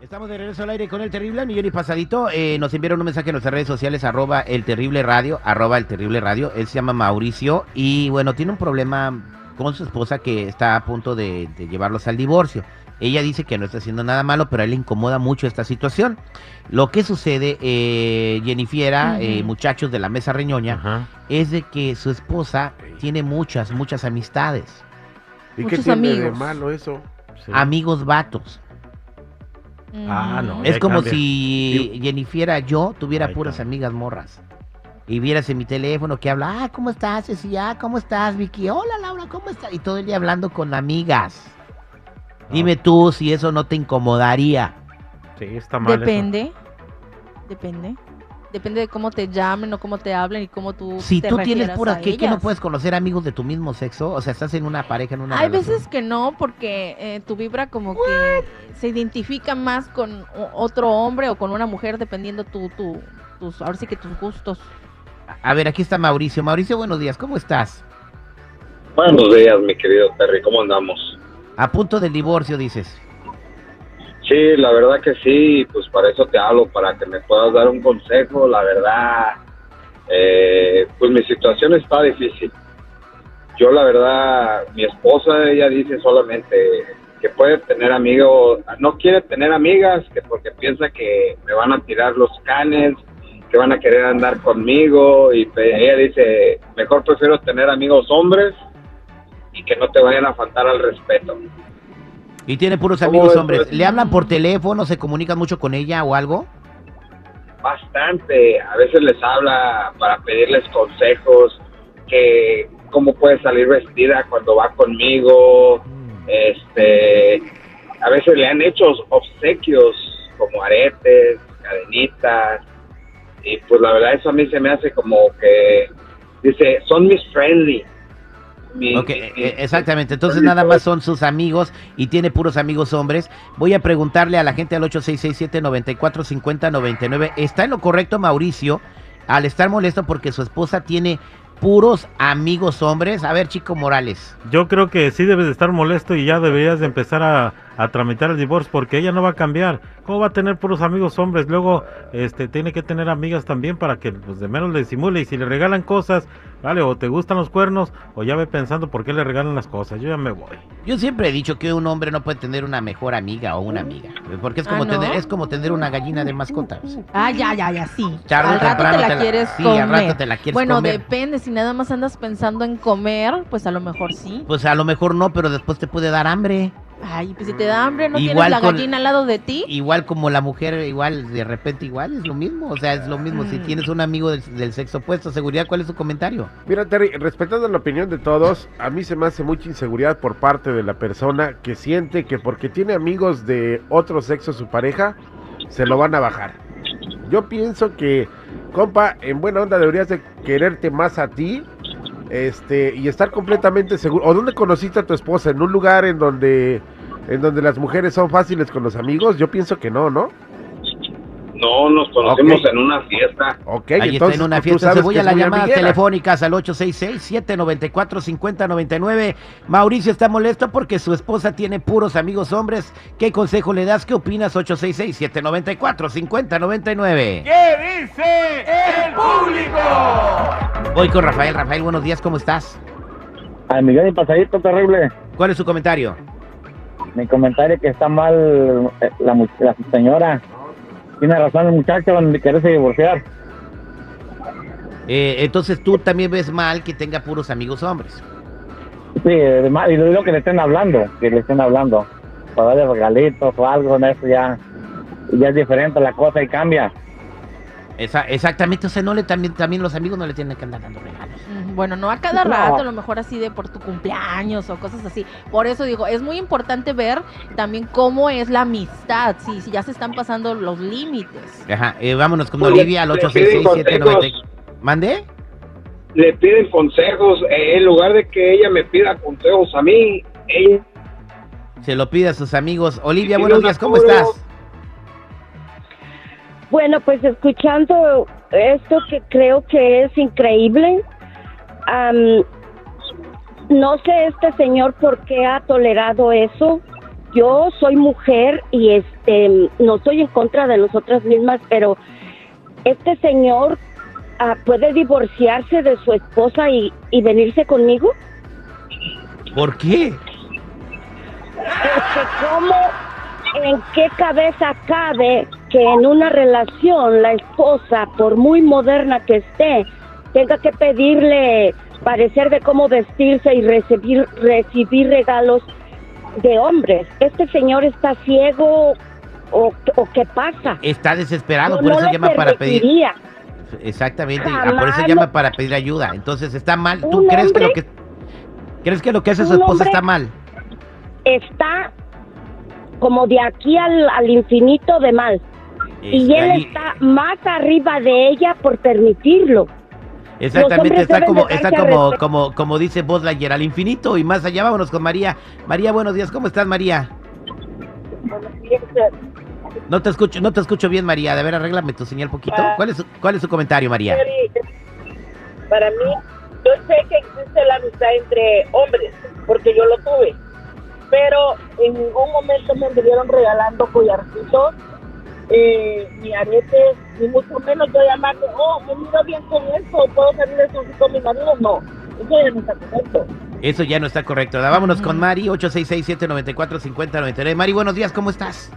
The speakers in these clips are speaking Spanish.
Estamos de regreso al aire con el terrible millón y pasadito. Eh, nos enviaron un mensaje en nuestras redes sociales, arroba el terrible radio, arroba el terrible radio. Él se llama Mauricio y bueno, tiene un problema con su esposa que está a punto de, de llevarlos al divorcio. Ella dice que no está haciendo nada malo, pero a él le incomoda mucho esta situación. Lo que sucede, eh, Jennifiera, eh, muchachos de la mesa reñoña, es de que su esposa tiene muchas, muchas amistades. ¿Y qué Muchos tiene de amigos. malo eso? Sí. Amigos vatos. Ah, no. Es como cambia. si Jennifiera yo tuviera puras amigas morras. Y vieras en mi teléfono que habla, ah, ¿cómo estás, Ceci? Ah, ¿cómo estás, Vicky? Hola, Laura, ¿cómo estás? Y todo el día hablando con amigas. Dime tú si eso no te incomodaría. Sí, está mal. eso. Depende. Depende. Depende de cómo te llamen o cómo te hablen y cómo tú Si te tú tienes puras, a ¿qué, que no puedes conocer amigos de tu mismo sexo? O sea, estás en una pareja, en una Hay relación. veces que no, porque eh, tu vibra como que se identifica más con otro hombre o con una mujer, dependiendo tu, tu, tus, ahora sí que tus gustos. A ver, aquí está Mauricio. Mauricio, buenos días, ¿cómo estás? Buenos días, mi querido Terry, ¿cómo andamos? A punto del divorcio, dices. Sí, la verdad que sí, pues para eso te hablo, para que me puedas dar un consejo, la verdad, eh, pues mi situación está difícil. Yo la verdad, mi esposa, ella dice solamente que puede tener amigos, no quiere tener amigas, que porque piensa que me van a tirar los canes, que van a querer andar conmigo, y ella dice, mejor prefiero tener amigos hombres y que no te vayan a faltar al respeto. Y tiene puros ¿Cómo amigos hombres. pues? ¿Le hablan por teléfono? ¿Se comunican mucho con ella o algo? bastante. A veces les habla para pedirles consejos, que cómo puede salir vestida cuando va conmigo. Este, a veces le han hecho obsequios como aretes, cadenitas. Y pues la verdad eso a mí se me hace como que dice, son mis friendly. Mi- Ok, mi- eh, exactamente. Entonces nada más son sus amigos y tiene puros amigos hombres. Voy a preguntarle a la gente al 8667-945099. ¿Está en lo correcto Mauricio al estar molesto porque su esposa tiene puros amigos hombres? A ver, Chico Morales. Yo creo que sí debes de estar molesto y ya deberías de empezar a, a tramitar el divorcio porque ella no va a cambiar. ¿Cómo va a tener puros amigos hombres? Luego este tiene que tener amigas también para que pues, de menos le disimule y si le regalan cosas, vale, o te gustan los cuernos o ya ve pensando por qué le regalan las cosas. Yo ya me voy. Yo siempre he dicho que un hombre no puede tener una mejor amiga o una amiga. Porque es como, Ah, ¿no? tener, es como tener una gallina de mascota. Ah, ya, ya, ya, sí. Tarde al rato temprano te la te la- quieres sí, comer. al rato te la quieres bueno, comer. depende. Si nada más andas pensando en comer, pues a lo mejor sí. Pues a lo mejor no, pero después te puede dar hambre. Ay, pues si te da hambre, ¿no Igual tienes la con- gallina al lado de ti? Igual como la mujer, igual, de repente igual, es lo mismo. O sea, es lo mismo. Si tienes un amigo del, del sexo opuesto, seguridad, ¿cuál es su comentario? Mira, Terry, respetando la opinión de todos, a mí se me hace mucha inseguridad por parte de la persona que siente que porque tiene amigos de otro sexo su pareja, se lo van a bajar. Yo pienso que, compa, en buena onda deberías de quererte más a ti este y estar completamente seguro. ¿O dónde conociste a tu esposa? ¿En un lugar en donde, en donde las mujeres son fáciles con los amigos? Yo pienso que no, ¿no? No, nos conocimos Ok. en una fiesta. Ok, Ahí entonces está en una fiesta. Se voy a llamadas amiguera. telefónicas al 866-794-5099. Mauricio está molesto porque su esposa tiene puros amigos hombres. ¿Qué consejo le das? ¿Qué opinas? 866-794-5099. ¿Qué dice el público? Voy con Rafael. Rafael, buenos días, ¿cómo estás? Al millón y pasadito terrible. ¿Cuál es su comentario? Mi comentario que está mal eh, la, la señora. Tiene razón el muchacho en quererse divorciar. Eh, entonces tú también ves mal que tenga puros amigos hombres. Sí, y lo digo que le estén hablando, que le estén hablando. Para darle regalitos o algo en eso ya, ya es diferente la cosa y cambia. Esa- exactamente, o sea, no le también, también los amigos no le tienen que andar dando regalos. Bueno, no a cada rato, a lo mejor así de por tu cumpleaños o cosas así. Por eso digo, es muy importante ver también cómo es la amistad, si, si ya se están pasando los límites. Ajá, eh, vámonos con Pues, Olivia al le 866 ¿Mande? Le piden consejos, eh, en lugar de que ella me pida consejos a mí, ella Se lo pide a sus amigos. Olivia, buenos días, ¿cómo estás? Bueno, pues escuchando esto que creo que es increíble, no sé este señor por qué ha tolerado eso. Yo soy mujer y este no estoy en contra de nosotras mismas, pero este señor ah, puede divorciarse de su esposa y, y venirse conmigo. ¿Por qué? Este, ¿cómo, en qué cabeza cabe que en una relación la esposa, por muy moderna que esté, tenga que pedirle parecer de cómo vestirse y recibir, recibir regalos de hombres? ¿Este señor está ciego o, o qué pasa? Está desesperado, por eso llama para pedir. Exactamente, Jamás por eso llama para pedir ayuda. Entonces está mal. ¿Tú crees que lo que crees que lo que hace su esposa está mal? Está como de aquí al, al infinito de mal. Y él ahí- está más arriba de ella por permitirlo. Exactamente, hombres está como, está como, como, como dice Buzz Lightyear, al infinito y más allá. Vámonos con María. María, buenos días, ¿cómo estás, María? No te escucho, no te escucho bien, María. De ver, arréglame tu señal poquito. Ah. ¿Cuál es, su- cuál es su comentario, María? Para mí, yo sé que existe la amistad entre hombres, porque yo lo tuve, pero en ningún momento me anduvieron regalando collarcitos, eh, ni aretes, ni mucho menos yo llamarle, oh, me miro bien con esto, puedo salir de eso con mi marido, no, eso ya no está correcto. Eso ya no está correcto. ¿verdad? Vámonos con Mari, 866-794-5099. Mari, buenos días, ¿cómo estás?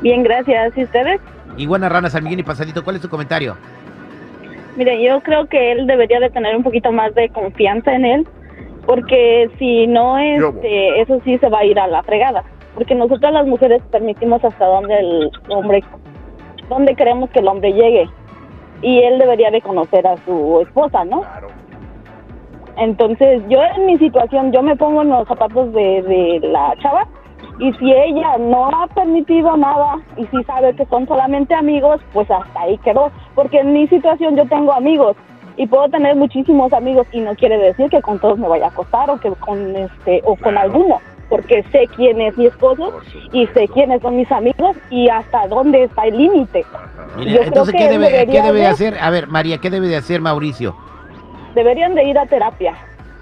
Bien, gracias. ¿Y ustedes? Iguana Rana, San Miguel y Pasadito, ¿cuál es tu comentario? Mire, yo creo que él debería de tener un poquito más de confianza en él, porque si no, este, eso sí se va a ir a la fregada. Porque nosotras las mujeres permitimos hasta donde el hombre, donde queremos que el hombre llegue. Y él debería de conocer a su esposa, ¿no? Entonces, yo en mi situación, yo me pongo en los zapatos de, de la chava y si ella no ha permitido nada y si sabe que son solamente amigos, pues hasta ahí quedó. Porque en mi situación yo tengo amigos y puedo tener muchísimos amigos y no quiere decir que con todos me vaya a acostar o que con este o con alguno, porque sé quién es mi esposo y sé quiénes son mis amigos y hasta dónde está el límite. Entonces, ¿qué debe, ¿qué debe de- hacer? A ver, María, ¿qué debe de hacer Mauricio? Deberían de ir a terapia.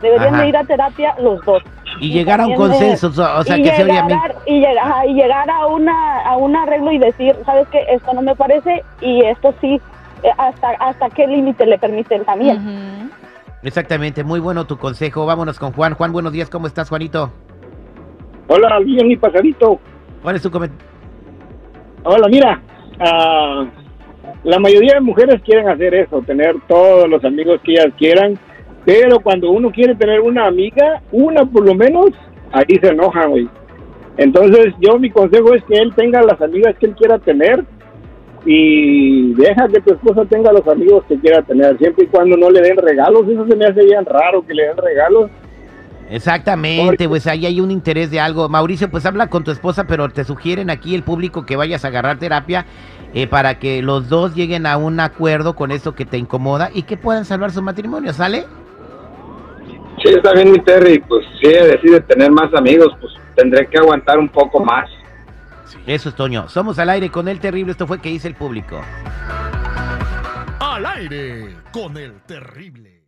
Deberían Ajá. de ir a terapia los dos. Y llegar a un consenso, o sea, y que se llegar, oye a mí. y, llegar, ajá, y llegar a una a un arreglo y decir, sabes que esto no me parece y esto sí, eh, hasta hasta qué límite le permiten también. Exactamente, muy bueno tu consejo. Vámonos con Juan. Juan, buenos días, ¿cómo estás, Juanito? Hola, bien mi pasadito. ¿Cuál es tu comentario? Hola, mira, ah, la mayoría de mujeres quieren hacer eso, tener todos los amigos que ellas quieran, pero cuando uno quiere tener una amiga, una por lo menos, ahí se enojan, güey. Entonces, yo mi consejo es que él tenga las amigas que él quiera tener y deja que tu esposa tenga los amigos que quiera tener, siempre y cuando no le den regalos. Eso se me hace bien raro que le den regalos. Exactamente, pues ahí hay un interés de algo. Mauricio, pues habla con tu esposa, pero te sugieren aquí el público que vayas a agarrar terapia eh, para que los dos lleguen a un acuerdo con eso que te incomoda y que puedan salvar su matrimonio, ¿sale? Sí, está bien, mi Terry. Pues si ella decide tener más amigos, pues tendré que aguantar un poco más. Eso es Toño. Somos al aire con el terrible. Esto fue que hice el público. Al aire con el terrible.